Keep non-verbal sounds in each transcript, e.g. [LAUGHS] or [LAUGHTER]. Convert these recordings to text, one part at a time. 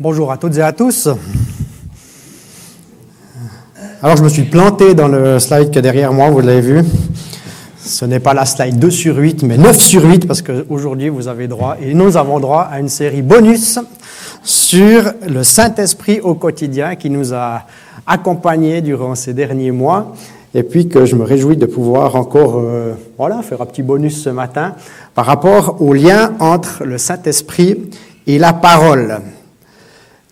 Bonjour à toutes et à tous. Alors je me suis planté dans le slide qui est derrière moi, vous l'avez vu. Ce n'est pas la slide 2 sur 8, mais 9 sur 8, parce qu'aujourd'hui vous avez droit, et nous avons droit à une série bonus sur le Saint-Esprit au quotidien qui nous a accompagnés durant ces derniers mois et puis que je me réjouis de pouvoir encore euh, faire un petit bonus ce matin par rapport au lien entre le Saint-Esprit et la parole.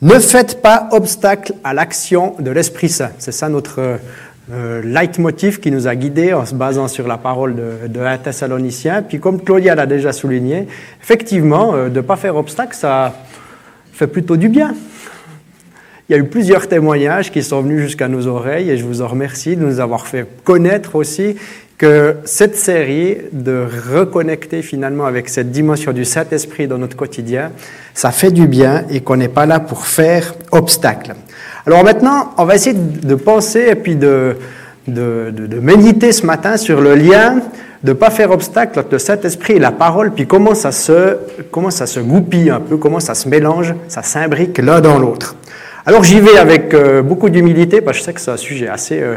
Ne faites pas obstacle à l'action de l'Esprit Saint. C'est ça notre euh, leitmotiv qui nous a guidés en se basant sur la parole de, Thessalonicien. Puis comme Claudia l'a déjà souligné, effectivement, euh, de ne pas faire obstacle, ça fait plutôt du bien. Il y a eu plusieurs témoignages qui sont venus jusqu'à nos oreilles et je vous en remercie de nous avoir fait connaître aussi que cette série, de reconnecter finalement avec cette dimension du Saint-Esprit dans notre quotidien, ça fait du bien et qu'on n'est pas là pour faire obstacle. Alors maintenant, on va essayer de penser et puis de, de, méditer ce matin sur le lien de ne pas faire obstacle entre le Saint-Esprit et la parole, puis comment ça, se, comment ça se goupille un peu, comment ça se mélange, ça s'imbrique l'un dans l'autre. Alors j'y vais avec euh, beaucoup d'humilité, parce que je sais que c'est un sujet assez euh,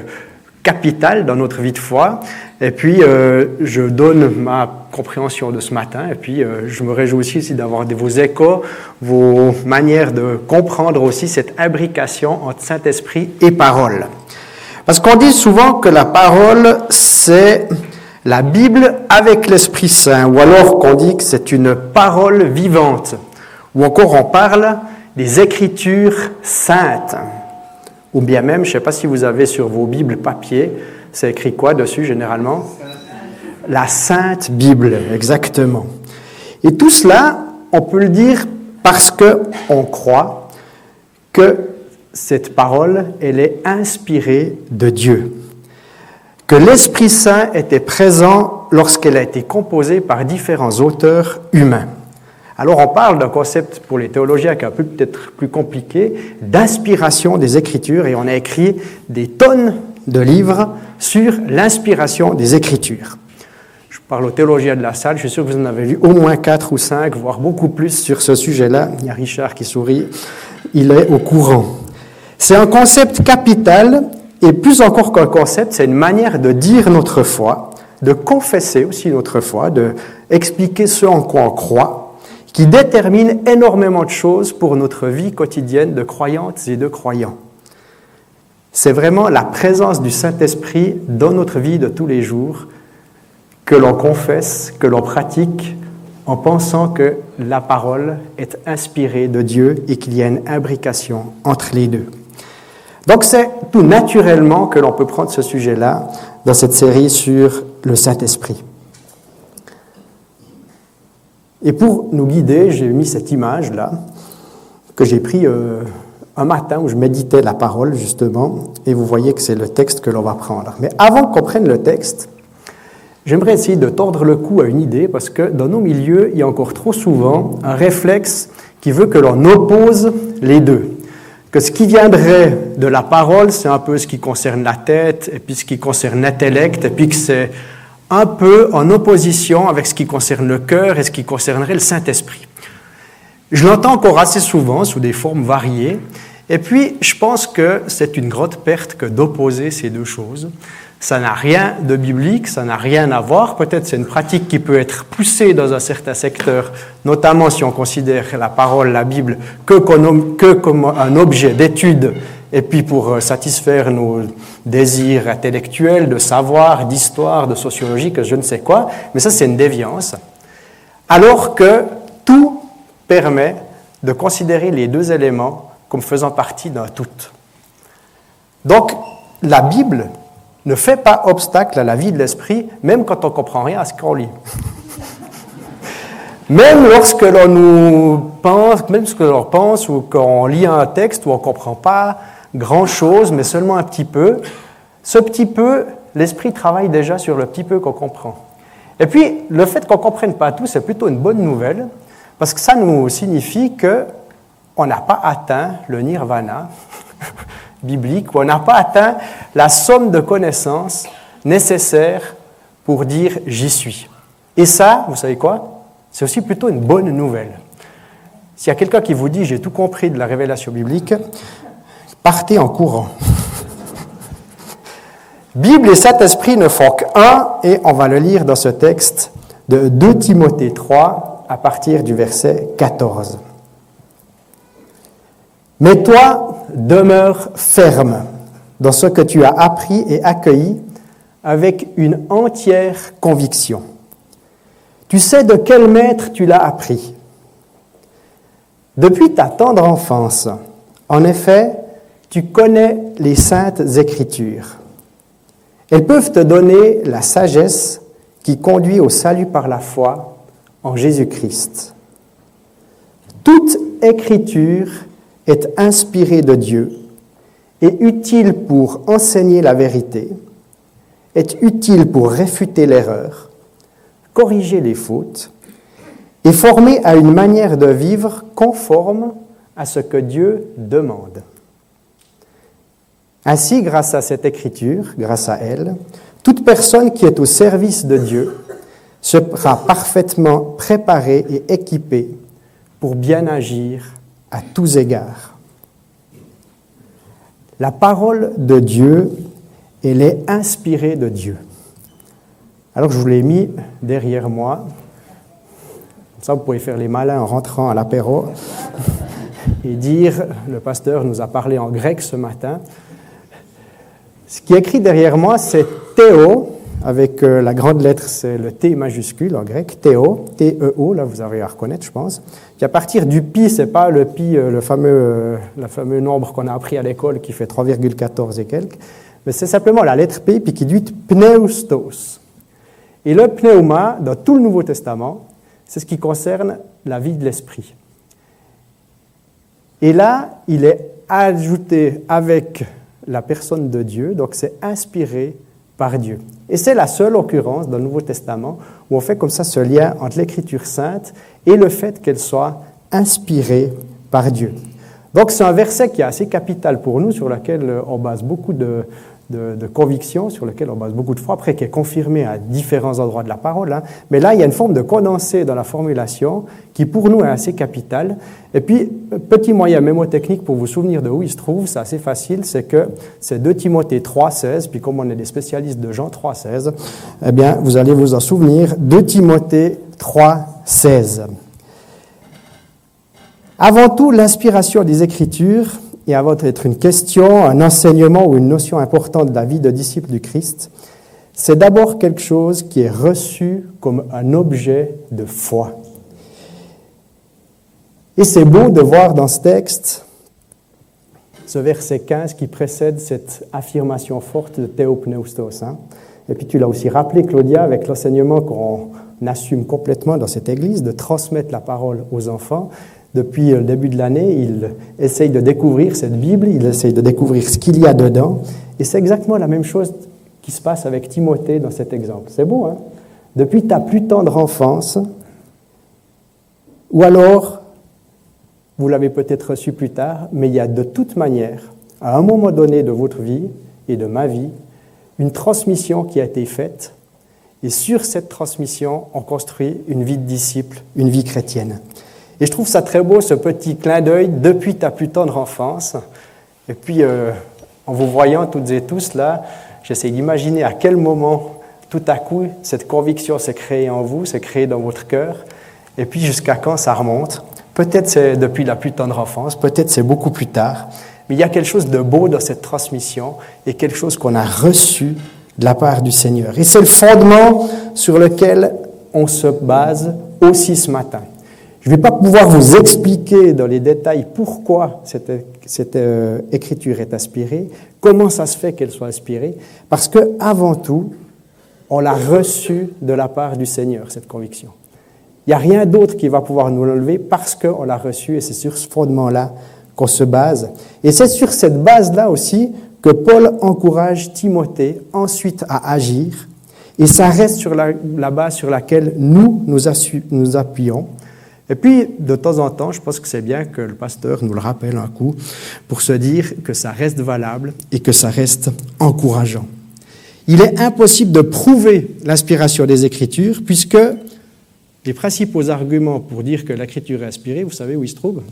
capital dans notre vie de foi, et puis euh, je donne ma compréhension de ce matin, et puis euh, je me réjouis aussi d'avoir vos échos, vos manières de comprendre aussi cette imbrication entre Saint-Esprit et parole. Parce qu'on dit souvent que la parole, c'est la Bible avec l'Esprit Saint, ou alors qu'on dit que c'est une parole vivante, ou encore on parle des Écritures saintes, ou bien même, je ne sais pas si vous avez sur vos Bibles papier, c'est écrit quoi dessus généralement? La Sainte Bible, exactement. Et tout cela, on peut le dire parce qu'on croit que cette parole, elle est inspirée de Dieu que l'Esprit Saint était présent lorsqu'elle a été composée par différents auteurs humains. Alors on parle d'un concept pour les théologiens qui est un peu peut-être plus compliqué, d'inspiration des Écritures, et on a écrit des tonnes de livres sur l'inspiration des Écritures. Je parle aux théologiens de la salle, je suis sûr que vous en avez lu au moins quatre ou cinq, voire beaucoup plus sur ce sujet-là. Il y a Richard qui sourit, il est au courant. C'est un concept capital et plus encore qu'un concept, c'est une manière de dire notre foi, de confesser aussi notre foi, de ce en quoi on croit, qui détermine énormément de choses pour notre vie quotidienne de croyantes et de croyants. C'est vraiment la présence du Saint-Esprit dans notre vie de tous les jours que l'on confesse, que l'on pratique en pensant que la parole est inspirée de Dieu et qu'il y a une imbrication entre les deux. Donc c'est tout naturellement que l'on peut prendre ce sujet-là dans cette série sur le Saint-Esprit. Et pour nous guider, j'ai mis cette image-là que j'ai pris euh, un matin où je méditais la parole justement, et vous voyez que c'est le texte que l'on va prendre. Mais avant qu'on prenne le texte, j'aimerais essayer de tordre le cou à une idée, parce que dans nos milieux, il y a encore trop souvent un réflexe qui veut que l'on oppose les deux que ce qui viendrait de la parole, c'est un peu ce qui concerne la tête, et puis ce qui concerne l'intellect, et puis que c'est un peu en opposition avec ce qui concerne le cœur et ce qui concernerait le Saint-Esprit. Je l'entends encore assez souvent sous des formes variées, et puis je pense que c'est une grande perte que d'opposer ces deux choses. Ça n'a rien de biblique, ça n'a rien à voir. Peut-être c'est une pratique qui peut être poussée dans un certain secteur, notamment si on considère la parole, la Bible, que comme un objet d'étude et puis pour euh, satisfaire nos désirs intellectuels de savoir, d'histoire, de sociologie, que je ne sais quoi. Mais ça, c'est une déviance. Alors que tout permet de considérer les deux éléments comme faisant partie d'un tout. Donc, la Bible ne fait pas obstacle à la vie de l'esprit, même quand on ne comprend rien à ce qu'on lit. [LAUGHS] même lorsque l'on pense, même lorsque l'on pense ou qu'on lit un texte où on ne comprend pas grand-chose, mais seulement un petit peu, ce petit peu, l'esprit travaille déjà sur le petit peu qu'on comprend. Et puis, le fait qu'on ne comprenne pas tout, c'est plutôt une bonne nouvelle, parce que ça nous signifie que on n'a pas atteint le nirvana, [LAUGHS] biblique où on n'a pas atteint la somme de connaissances nécessaires pour dire j'y suis. Et ça, vous savez quoi? C'est aussi plutôt une bonne nouvelle. S'il y a quelqu'un qui vous dit j'ai tout compris de la révélation biblique, partez en courant. Bible et Saint-Esprit ne font qu'un, et on va le lire dans ce texte de 2 Timothée 3 à partir du verset 14. Mais toi, demeure ferme dans ce que tu as appris et accueilli avec une entière conviction. Tu sais de quel maître tu l'as appris. Depuis ta tendre enfance, en effet, tu connais les saintes écritures. Elles peuvent te donner la sagesse qui conduit au salut par la foi en Jésus-Christ. Toute écriture est inspirée de Dieu, est utile pour enseigner la vérité, est utile pour réfuter l'erreur, corriger les fautes et former à une manière de vivre conforme à ce que Dieu demande. Ainsi, grâce à cette écriture, grâce à elle, toute personne qui est au service de Dieu sera parfaitement préparée et équipée pour bien agir à tous égards. La parole de Dieu, elle est inspirée de Dieu. Alors je vous l'ai mis derrière moi. Ça, vous pouvez faire les malins en rentrant à l'apéro [LAUGHS] et dire, le pasteur nous a parlé en grec ce matin. Ce qui est écrit derrière moi, c'est Théo, avec euh, la grande lettre, c'est le T majuscule en grec, Théo, T-E-O, là vous avez à reconnaître, je pense. Qui à partir du pi, c'est pas le pi, euh, le fameux, euh, le fameux nombre qu'on a appris à l'école qui fait 3,14 et quelques, mais c'est simplement la lettre P, puis qui dit pneustos. Et le pneuma, dans tout le Nouveau Testament, c'est ce qui concerne la vie de l'esprit. Et là, il est ajouté avec la personne de Dieu, donc c'est inspiré par Dieu. Et c'est la seule occurrence dans le Nouveau Testament où on fait comme ça ce lien entre l'Écriture sainte et le fait qu'elle soit inspirée par Dieu. Donc c'est un verset qui est assez capital pour nous, sur lequel on base beaucoup de, de, conviction sur lequel on base beaucoup de foi, après qui est confirmé à différents endroits de la parole. Hein. Mais là, il y a une forme de condensé dans la formulation qui pour nous est assez capitale. Et puis, petit moyen mémotechnique pour vous souvenir de où il se trouve, c'est assez facile, c'est que c'est 2 Timothée 3,16, puis comme on est des spécialistes de Jean 3,16, eh bien, vous allez vous en souvenir, 2 Timothée 3,16. Avant tout, l'inspiration des Écritures et avant d'être une question, un enseignement ou une notion importante de la vie de disciple du Christ, c'est d'abord quelque chose qui est reçu comme un objet de foi. Et c'est beau de voir dans ce texte ce verset 15 qui précède cette affirmation forte de Théopneustos. Hein. Et puis tu l'as aussi rappelé, Claudia, avec l'enseignement qu'on assume complètement dans cette Église, de transmettre la parole aux enfants depuis le début de l'année, il essaye de découvrir cette Bible, il essaye de découvrir ce qu'il y a dedans. Et c'est exactement la même chose qui se passe avec Timothée dans cet exemple. C'est beau, hein? Depuis ta plus tendre enfance, ou alors, vous l'avez peut-être reçu plus tard, mais il y a de toute manière, à un moment donné de votre vie et de ma vie, une transmission qui a été faite. Et sur cette transmission, on construit une vie de disciple, une vie chrétienne. Et je trouve ça très beau, ce petit clin d'œil depuis ta plus tendre enfance. Et puis, euh, en vous voyant toutes et tous là, j'essaie d'imaginer à quel moment, tout à coup, cette conviction s'est créée en vous, s'est créée dans votre cœur. Et puis, jusqu'à quand ça remonte? Peut-être c'est depuis la plus tendre enfance, peut-être c'est beaucoup plus tard. Mais il y a quelque chose de beau dans cette transmission et quelque chose qu'on a reçu de la part du Seigneur. Et c'est le fondement sur lequel on se base aussi ce matin. Je ne vais pas pouvoir vous expliquer dans les détails pourquoi cette, euh, écriture est inspirée, comment ça se fait qu'elle soit inspirée, parce que avant tout, on l'a reçue de la part du Seigneur, cette conviction. Il n'y a rien d'autre qui va pouvoir nous l'enlever parce qu'on l'a reçue et c'est sur ce fondement-là qu'on se base. Et c'est sur cette base-là aussi que Paul encourage Timothée ensuite à agir. Et ça reste sur la, base sur laquelle nous, nous appuyons. Et puis, de temps en temps, je pense que c'est bien que le pasteur nous le rappelle un coup pour se dire que ça reste valable et que ça reste encourageant. Il est impossible de prouver l'inspiration des Écritures puisque les principaux arguments pour dire que l'écriture est inspirée, vous savez où ils se trouvent?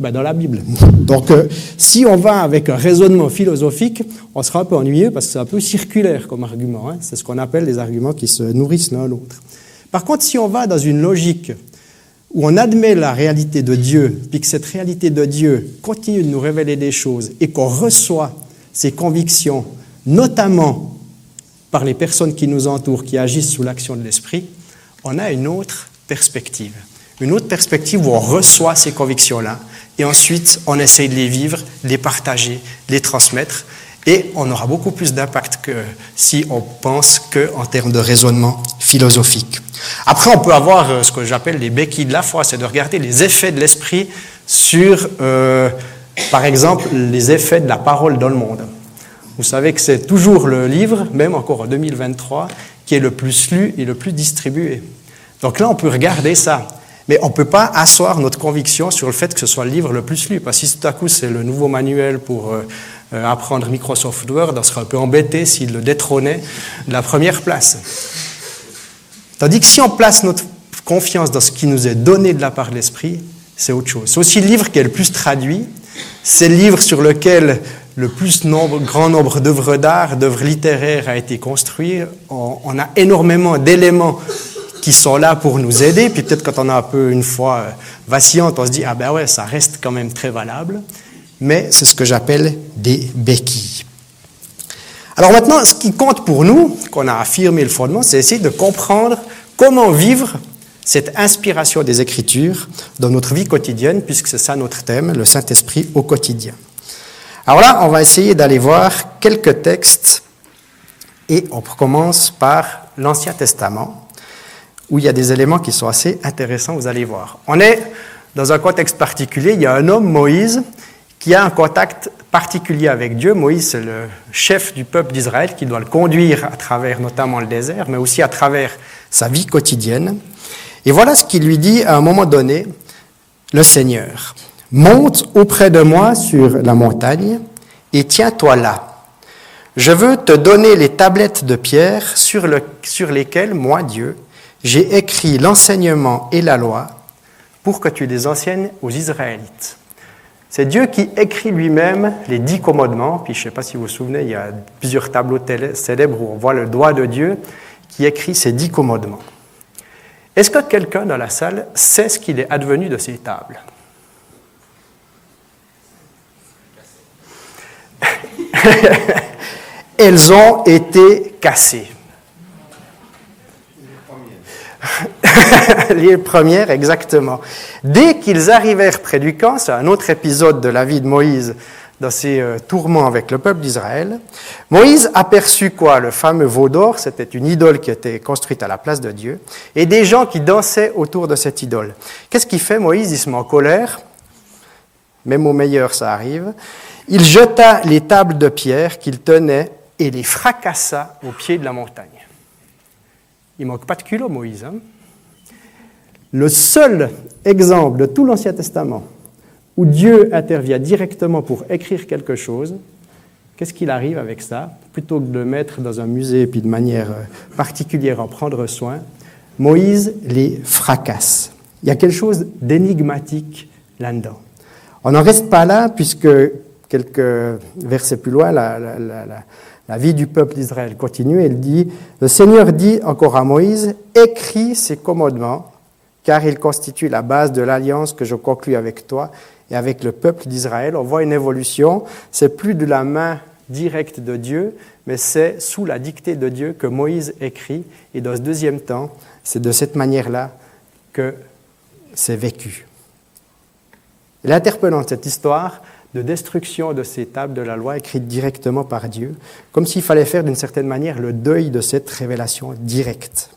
Ben, Dans la Bible. [LAUGHS] Donc, euh, si on va avec un raisonnement philosophique, on sera un peu ennuyeux parce que c'est un peu circulaire comme argument. Hein. C'est ce qu'on appelle les arguments qui se nourrissent l'un l'autre. Par contre, si on va dans une logique où on admet la réalité de Dieu, puis que cette réalité de Dieu continue de nous révéler des choses et qu'on reçoit ces convictions, notamment par les personnes qui nous entourent, qui agissent sous l'action de l'Esprit, on a une autre perspective. Une autre perspective où on reçoit ces convictions-là et ensuite on essaye de les vivre, de les partager, les transmettre et on aura beaucoup plus d'impact que si on pense qu'en termes de raisonnement philosophique. Après, on peut avoir euh, ce que j'appelle les béquilles de la foi, c'est de regarder les effets de l'esprit sur, euh, par exemple, les effets de la parole dans le monde. Vous savez que c'est toujours le livre, même encore en 2023, qui est le plus lu et le plus distribué. Donc là, on peut regarder ça. Mais on ne peut pas asseoir notre conviction sur le fait que ce soit le livre le plus lu. Parce que si tout à coup c'est le nouveau manuel pour euh, euh, apprendre Microsoft Word, on serait un peu embêté s'il le détrônait de la première place. Tandis que si on place notre confiance dans ce qui nous est donné de la part de l'Esprit, c'est autre chose. C'est aussi le livre qui est le plus traduit. C'est le livre sur lequel le plus grand nombre d'œuvres d'art, d'œuvres littéraires a été construit. On, a énormément d'éléments qui sont là pour nous aider. Puis peut-être quand on a un peu une foi euh, vacillante, on se dit, ah ben ouais, ça reste quand même très valable. Mais c'est ce que j'appelle des béquilles. Alors maintenant, ce qui compte pour nous, qu'on a affirmé le fondement, c'est essayer de comprendre comment vivre cette inspiration des Écritures dans notre vie quotidienne, puisque c'est ça notre thème, le Saint-Esprit au quotidien. Alors là, on va essayer d'aller voir quelques textes et on commence par l'Ancien Testament, où il y a des éléments qui sont assez intéressants, vous allez voir. On est dans un contexte particulier, il y a un homme, Moïse, qui a un contact particulier avec Dieu. Moïse, c'est le chef du peuple d'Israël qui doit le conduire à travers notamment le désert, mais aussi à travers sa vie quotidienne. Et voilà ce qu'il lui dit à un moment donné, le Seigneur. Monte auprès de moi sur la montagne et tiens-toi là. Je veux te donner les tablettes de pierre sur, lesquelles, moi, Dieu, j'ai écrit l'enseignement et la loi pour que tu les enseignes aux Israélites. C'est Dieu qui écrit lui-même les dix commandements. Puis je ne sais pas si vous vous souvenez, il y a plusieurs tableaux célèbres où on voit le doigt de Dieu qui écrit ces dix commandements. Est-ce que quelqu'un dans la salle sait ce qu'il est advenu de ces tables? [LAUGHS] Elles ont été cassées. [LAUGHS] les premières, exactement. Dès qu'ils arrivèrent près du camp, c'est un autre épisode de la vie de Moïse dans ses euh, tourments avec le peuple d'Israël, Moïse aperçut quoi? Le fameux veau d'or, c'était une idole qui était construite à la place de Dieu, et des gens qui dansaient autour de cette idole. Qu'est-ce qu'il fait Moïse? Il se met en colère, même au meilleur ça arrive, il jeta les tables de pierre qu'il tenait et les fracassa au pied de la montagne. Il manque pas de culot, Moïse. Hein le seul exemple de tout l'Ancien Testament où Dieu intervient directement pour écrire quelque chose, qu'est-ce qu'il arrive avec ça? Plutôt que de le mettre dans un musée et puis de manière euh, particulière en prendre soin, Moïse les fracasse. Il y a quelque chose d'énigmatique là-dedans. On n'en reste pas là, puisque quelques versets plus loin, la, vie du peuple d'Israël continue. Elle dit, le Seigneur dit encore à Moïse, écris ces commandements, car ils constituent la base de l'alliance que je conclus avec toi et avec le peuple d'Israël. On voit une évolution. C'est plus de la main directe de Dieu, mais c'est sous la dictée de Dieu que Moïse écrit. Et dans ce deuxième temps, c'est de cette manière-là que c'est vécu. L'interpellant cette histoire, de destruction de ces tables de la loi écrites directement par Dieu, comme s'il fallait faire d'une certaine manière le deuil de cette révélation directe.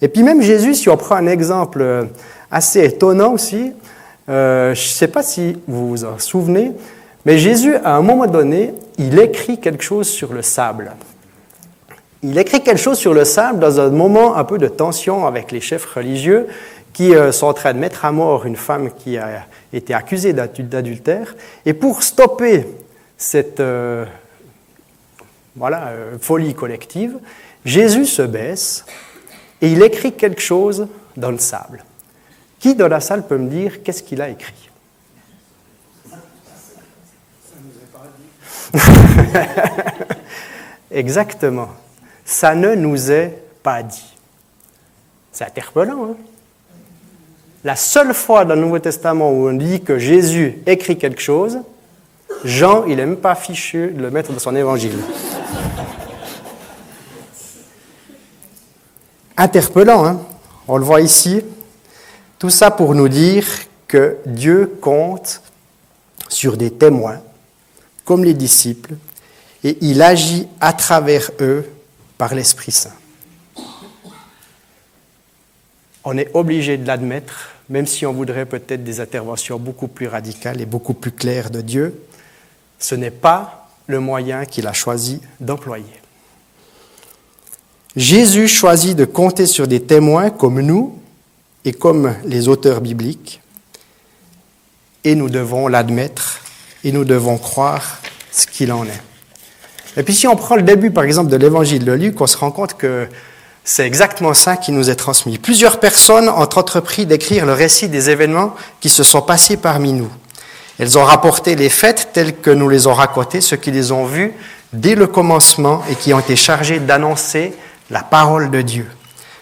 Et puis même Jésus, si on prend un exemple assez étonnant aussi, euh, je ne sais pas si vous vous en souvenez, mais Jésus, à un moment donné, il écrit quelque chose sur le sable. Il écrit quelque chose sur le sable dans un moment un peu de tension avec les chefs religieux qui euh, sont en train de mettre à mort une femme qui a été accusée d'adultère. Et pour stopper cette euh, voilà, folie collective, Jésus se baisse et il écrit quelque chose dans le sable. Qui dans la salle peut me dire qu'est-ce qu'il a écrit? [LAUGHS] Exactement. Ça ne nous est pas dit. C'est interpellant. Hein la seule fois dans le Nouveau Testament où on dit que Jésus écrit quelque chose, Jean, il n'est même pas fichu de le mettre dans son évangile. Interpellant, hein on le voit ici. Tout ça pour nous dire que Dieu compte sur des témoins, comme les disciples, et il agit à travers eux par l'Esprit Saint. On est obligé de l'admettre, même si on voudrait peut-être des interventions beaucoup plus radicales et beaucoup plus claires de Dieu, ce n'est pas le moyen qu'il a choisi d'employer. Jésus choisit de compter sur des témoins comme nous et comme les auteurs bibliques, et nous devons l'admettre et nous devons croire ce qu'il en est. Et puis si on prend le début, par exemple, de l'évangile de Luc, on se rend compte que c'est exactement ça qui nous est transmis. Plusieurs personnes ont entrepris d'écrire le récit des événements qui se sont passés parmi nous. Elles ont rapporté les faits tels que nous les ont racontés, ceux qui les ont vus dès le commencement et qui ont été chargés d'annoncer la parole de Dieu.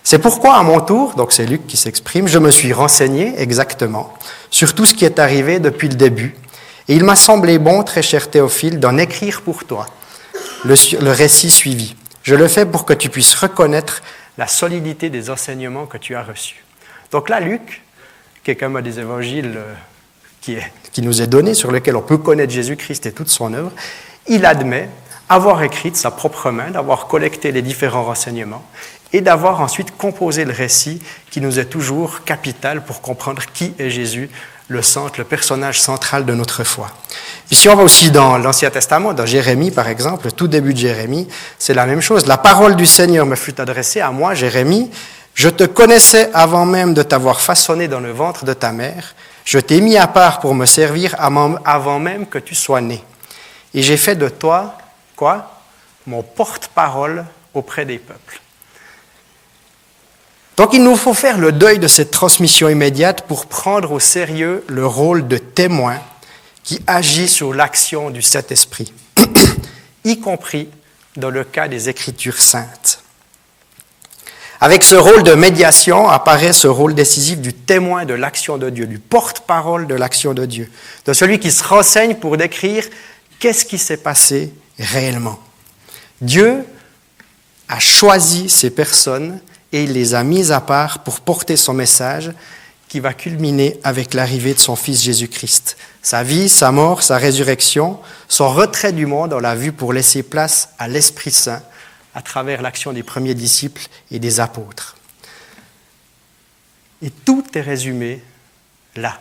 C'est pourquoi, à mon tour, donc c'est Luc qui s'exprime, je me suis renseigné exactement sur tout ce qui est arrivé depuis le début. Et il m'a semblé bon, très cher Théophile, d'en écrire pour toi le, le récit suivi. Je le fais pour que tu puisses reconnaître la solidité des enseignements que tu as reçus. Donc là, Luc, qui est comme un des évangiles euh, qui, qui nous est donné, sur lequel on peut connaître Jésus-Christ et toute son œuvre, il admet avoir écrit de sa propre main, d'avoir collecté les différents renseignements et d'avoir ensuite composé le récit qui nous est toujours capital pour comprendre qui est Jésus, le centre, le personnage central de notre foi. Ici, on va aussi dans l'Ancien Testament, dans Jérémie par exemple, tout début de Jérémie, c'est la même chose. La parole du Seigneur me fut adressée à moi, Jérémie. Je te connaissais avant même de t'avoir façonné dans le ventre de ta mère. Je t'ai mis à part pour me servir avant même que tu sois né. Et j'ai fait de toi, quoi? Mon porte-parole auprès des peuples. Donc il nous faut faire le deuil de cette transmission immédiate pour prendre au sérieux le rôle de témoin qui agit sur l'action du Saint-Esprit, [CLEARS THROAT] y compris dans le cas des Écritures saintes. Avec ce rôle de médiation apparaît ce rôle décisif du témoin de l'action de Dieu, du porte-parole de l'action de Dieu, de celui qui se renseigne pour décrire qu'est-ce qui s'est passé réellement. Dieu a choisi ces personnes et il les a mises à part pour porter son message qui va culminer avec l'arrivée de son Fils Jésus-Christ. Sa vie, sa mort, sa résurrection, son retrait du monde, on l'a vu pour laisser place à l'Esprit Saint à travers l'action des premiers disciples et des apôtres. Et tout est résumé là.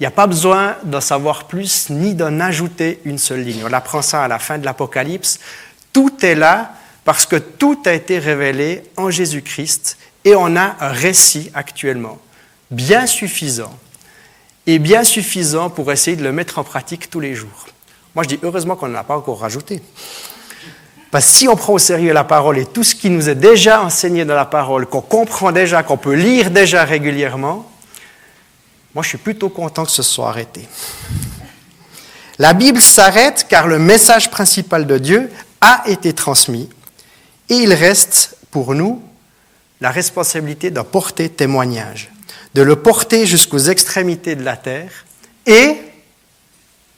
Il n'y a pas besoin d'en savoir plus ni d'en ajouter une seule ligne. On apprend ça à la fin de l'Apocalypse. Tout est là parce que tout a été révélé en Jésus-Christ et on a un récit actuellement bien suffisant et bien suffisant pour essayer de le mettre en pratique tous les jours. Moi, je dis heureusement qu'on ne l'a pas encore rajouté. Parce que si on prend au sérieux la parole et tout ce qui nous est déjà enseigné dans la parole, qu'on comprend déjà, qu'on peut lire déjà régulièrement, moi, je suis plutôt content que ce soit arrêté. La Bible s'arrête car le message principal de Dieu a été transmis et il reste pour nous la responsabilité d'en porter témoignage, de le porter jusqu'aux extrémités de la terre et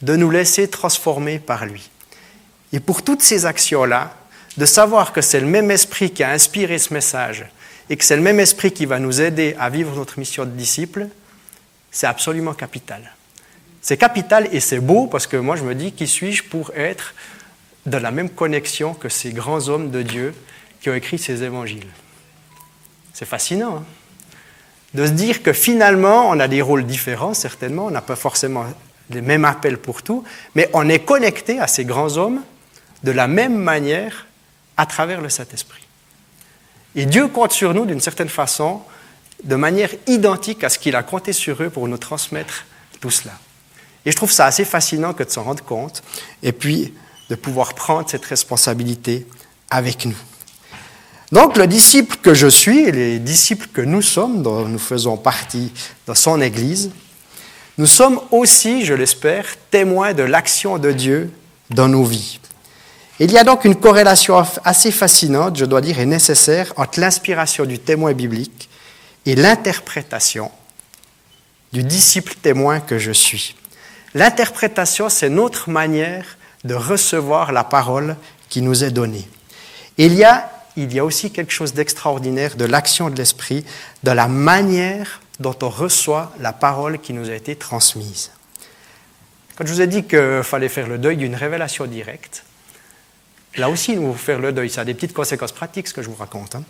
de nous laisser transformer par lui. Et pour toutes ces actions-là, de savoir que c'est le même esprit qui a inspiré ce message et que c'est le même esprit qui va nous aider à vivre notre mission de disciple, c'est absolument capital. C'est capital et c'est beau parce que moi je me dis qui suis-je pour être dans la même connexion que ces grands hommes de Dieu qui ont écrit ces évangiles. C'est fascinant hein. de se dire que finalement, on a des rôles différents, certainement, on n'a pas forcément les mêmes appels pour tout, mais on est connecté à ces grands hommes de la même manière à travers le Saint-Esprit. Et Dieu compte sur nous d'une certaine façon, de manière identique à ce qu'il a compté sur eux pour nous transmettre tout cela. Et je trouve ça assez fascinant que de s'en rendre compte. Et puis, de pouvoir prendre cette responsabilité avec nous. Donc le disciple que je suis et les disciples que nous sommes, dont nous faisons partie dans son Église, nous sommes aussi, je l'espère, témoins de l'action de Dieu dans nos vies. Il y a donc une corrélation assez fascinante, je dois dire, et nécessaire entre l'inspiration du témoin biblique et l'interprétation du disciple témoin que je suis. L'interprétation, c'est notre manière de recevoir la parole qui nous est donnée. il y a il y a aussi quelque chose d'extraordinaire de l'action de l'Esprit, de la manière dont on reçoit la parole qui nous a été transmise. Quand je vous ai dit qu'il fallait faire le deuil d'une révélation directe, là aussi, nous faire le deuil. Ça a des petites conséquences pratiques, ce que je vous raconte. Hein.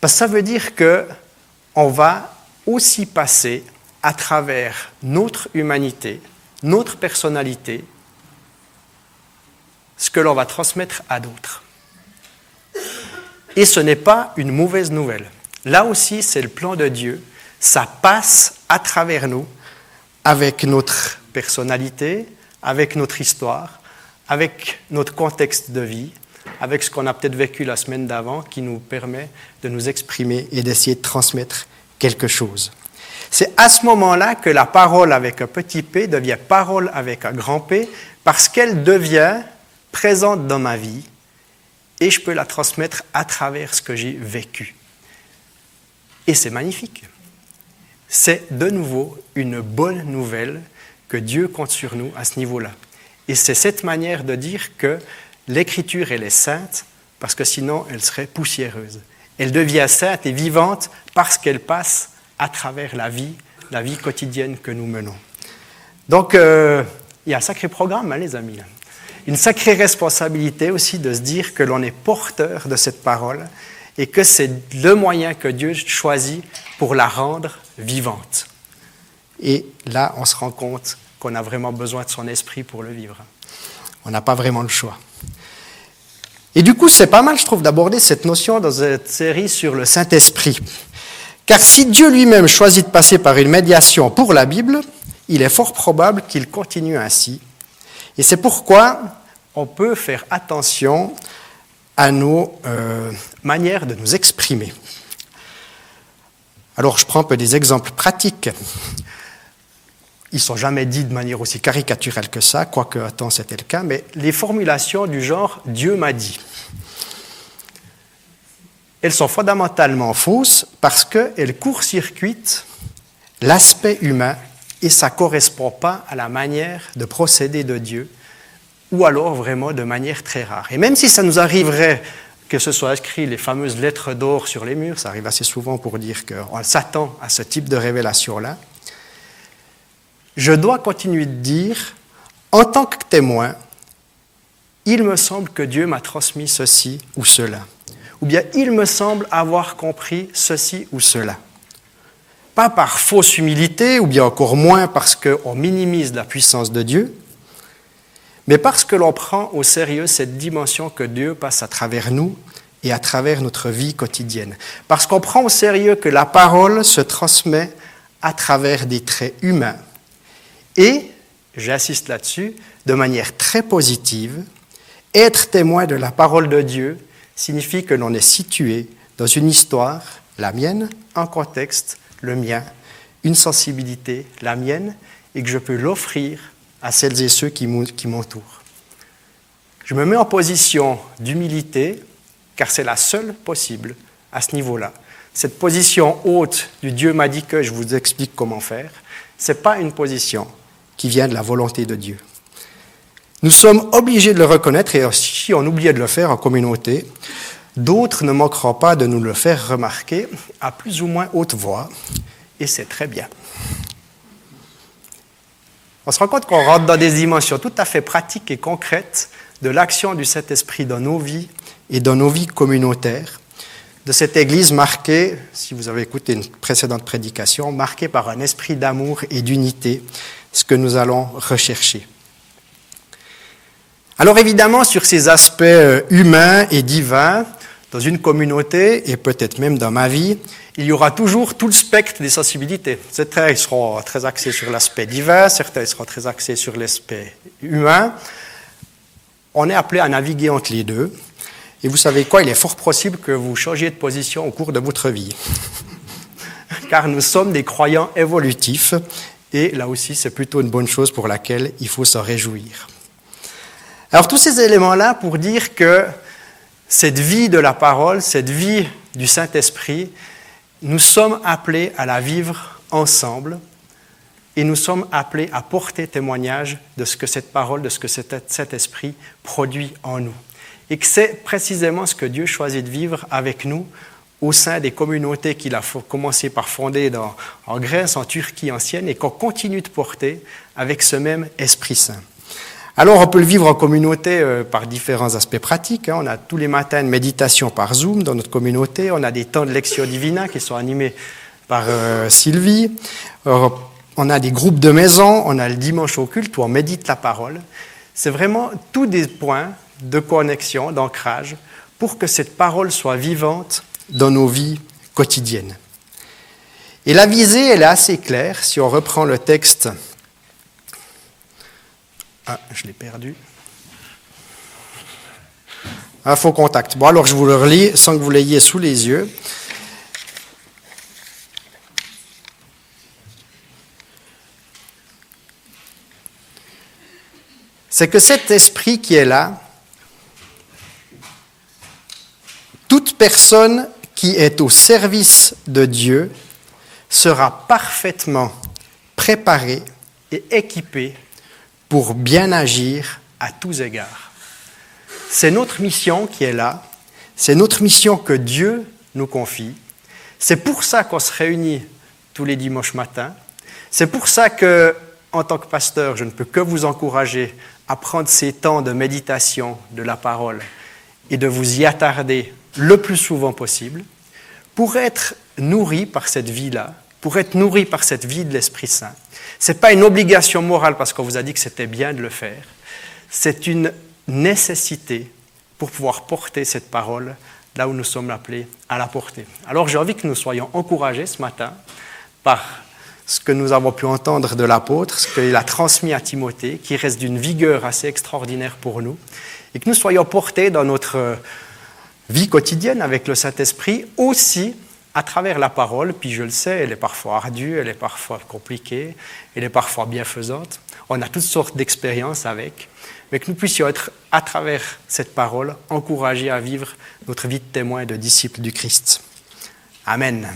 Parce que ça veut dire qu'on va aussi passer à travers notre humanité, notre personnalité, que l'on va transmettre à d'autres. Et ce n'est pas une mauvaise nouvelle. Là aussi, c'est le plan de Dieu. Ça passe à travers nous, avec notre personnalité, avec notre histoire, avec notre contexte de vie, avec ce qu'on a peut-être vécu la semaine d'avant, qui nous permet de nous exprimer et d'essayer de transmettre quelque chose. C'est à ce moment-là que la parole avec un petit p devient parole avec un grand P, parce qu'elle devient présente dans ma vie et je peux la transmettre à travers ce que j'ai vécu. Et c'est magnifique. C'est de nouveau une bonne nouvelle que Dieu compte sur nous à ce niveau-là. Et c'est cette manière de dire que l'écriture, elle est sainte, parce que sinon, elle serait poussiéreuse. Elle devient sainte et vivante parce qu'elle passe à travers la vie, la vie quotidienne que nous menons. Donc, euh, il y a un sacré programme, hein, les amis une sacrée responsabilité aussi de se dire que l'on est porteur de cette parole et que c'est le moyen que Dieu choisit pour la rendre vivante. Et là, on se rend compte qu'on a vraiment besoin de son esprit pour le vivre. On n'a pas vraiment le choix. Et du coup, c'est pas mal, je trouve, d'aborder cette notion dans cette série sur le Saint-Esprit. Car si Dieu lui-même choisit de passer par une médiation pour la Bible, il est fort probable qu'il continue ainsi et c'est pourquoi on peut faire attention à nos euh, manières de nous exprimer. Alors je prends un peu des exemples pratiques. Ils ne sont jamais dits de manière aussi caricaturelle que ça, quoique à temps c'était le cas, mais les formulations du genre Dieu m'a dit. Elles sont fondamentalement fausses parce qu'elles court-circuitent l'aspect humain et ça ne correspond pas à la manière de procéder de Dieu, ou alors vraiment de manière très rare. Et même si ça nous arriverait que ce soit écrit les fameuses lettres d'or sur les murs, ça arrive assez souvent pour dire qu'on s'attend à ce type de révélation-là, je dois continuer de dire, en tant que témoin, il me semble que Dieu m'a transmis ceci ou cela. Ou bien il me semble avoir compris ceci ou cela pas par fausse humilité, ou bien encore moins parce qu'on minimise la puissance de Dieu, mais parce que l'on prend au sérieux cette dimension que Dieu passe à travers nous et à travers notre vie quotidienne. Parce qu'on prend au sérieux que la parole se transmet à travers des traits humains. Et, j'insiste là-dessus, de manière très positive, être témoin de la parole de Dieu signifie que l'on est situé dans une histoire, la mienne, un contexte le mien, une sensibilité, la mienne, et que je peux l'offrir à celles et ceux qui m'entourent. Je me mets en position d'humilité, car c'est la seule possible à ce niveau-là. Cette position haute du Dieu m'a dit que je vous explique comment faire, ce n'est pas une position qui vient de la volonté de Dieu. Nous sommes obligés de le reconnaître, et si on oubliait de le faire en communauté, D'autres ne manqueront pas de nous le faire remarquer à plus ou moins haute voix, et c'est très bien. On se rend compte qu'on rentre dans des dimensions tout à fait pratiques et concrètes de l'action du Saint-Esprit dans nos vies et dans nos vies communautaires, de cette Église marquée, si vous avez écouté une précédente prédication, marquée par un esprit d'amour et d'unité, ce que nous allons rechercher. Alors évidemment, sur ces aspects euh, humains et divins, dans une communauté, et peut-être même dans ma vie, il y aura toujours tout le spectre des sensibilités. Certains seront très axés sur l'aspect divin, certains seront très axés sur l'aspect humain. On est appelé à naviguer entre les deux. Et vous savez quoi Il est fort possible que vous changiez de position au cours de votre vie. [LAUGHS] Car nous sommes des croyants évolutifs. Et là aussi, c'est plutôt une bonne chose pour laquelle il faut s'en réjouir. Alors tous ces éléments-là pour dire que cette vie de la parole, cette vie du Saint-Esprit, nous sommes appelés à la vivre ensemble et nous sommes appelés à porter témoignage de ce que cette parole, de ce que cet esprit produit en nous. Et que c'est précisément ce que Dieu choisit de vivre avec nous au sein des communautés qu'il a commencé par fonder en Grèce, en Turquie ancienne, et qu'on continue de porter avec ce même Esprit Saint. Alors on peut le vivre en communauté euh, par différents aspects pratiques. Hein. On a tous les matins une méditation par Zoom dans notre communauté. On a des temps de lecture divina qui sont animés par euh, Sylvie. on a des groupes de maison. On a le dimanche au culte où on médite la parole. C'est vraiment tous des points de connexion, d'ancrage, pour que cette parole soit vivante dans nos vies quotidiennes. Et la visée, elle est assez claire. Si on reprend le texte ah, je l'ai perdu. Un faux contact. Bon, alors je vous le relis sans que vous l'ayez sous les yeux. C'est que cet esprit qui est là, toute personne qui est au service de Dieu sera parfaitement préparée et équipée pour bien agir à tous égards. C'est notre mission qui est là, c'est notre mission que Dieu nous confie. C'est pour ça qu'on se réunit tous les dimanches matins. C'est pour ça que, en tant que pasteur, je ne peux que vous encourager à prendre ces temps de méditation de la parole et de vous y attarder le plus souvent possible pour être nourri par cette vie-là, pour être nourri par cette vie de l'Esprit Saint. Ce n'est pas une obligation morale parce qu'on vous a dit que c'était bien de le faire. C'est une nécessité pour pouvoir porter cette parole là où nous sommes appelés à la porter. Alors j'ai envie que nous soyons encouragés ce matin par ce que nous avons pu entendre de l'apôtre, ce qu'il a transmis à Timothée, qui reste d'une vigueur assez extraordinaire pour nous, et que nous soyons portés dans notre vie quotidienne avec le Saint-Esprit aussi à travers la parole, puis je le sais, elle est parfois ardue, elle est parfois compliquée, elle est parfois bienfaisante. On a toutes sortes d'expériences avec, mais que nous puissions être, à travers cette parole, encouragés à vivre notre vie de témoin et de disciple du Christ. Amen.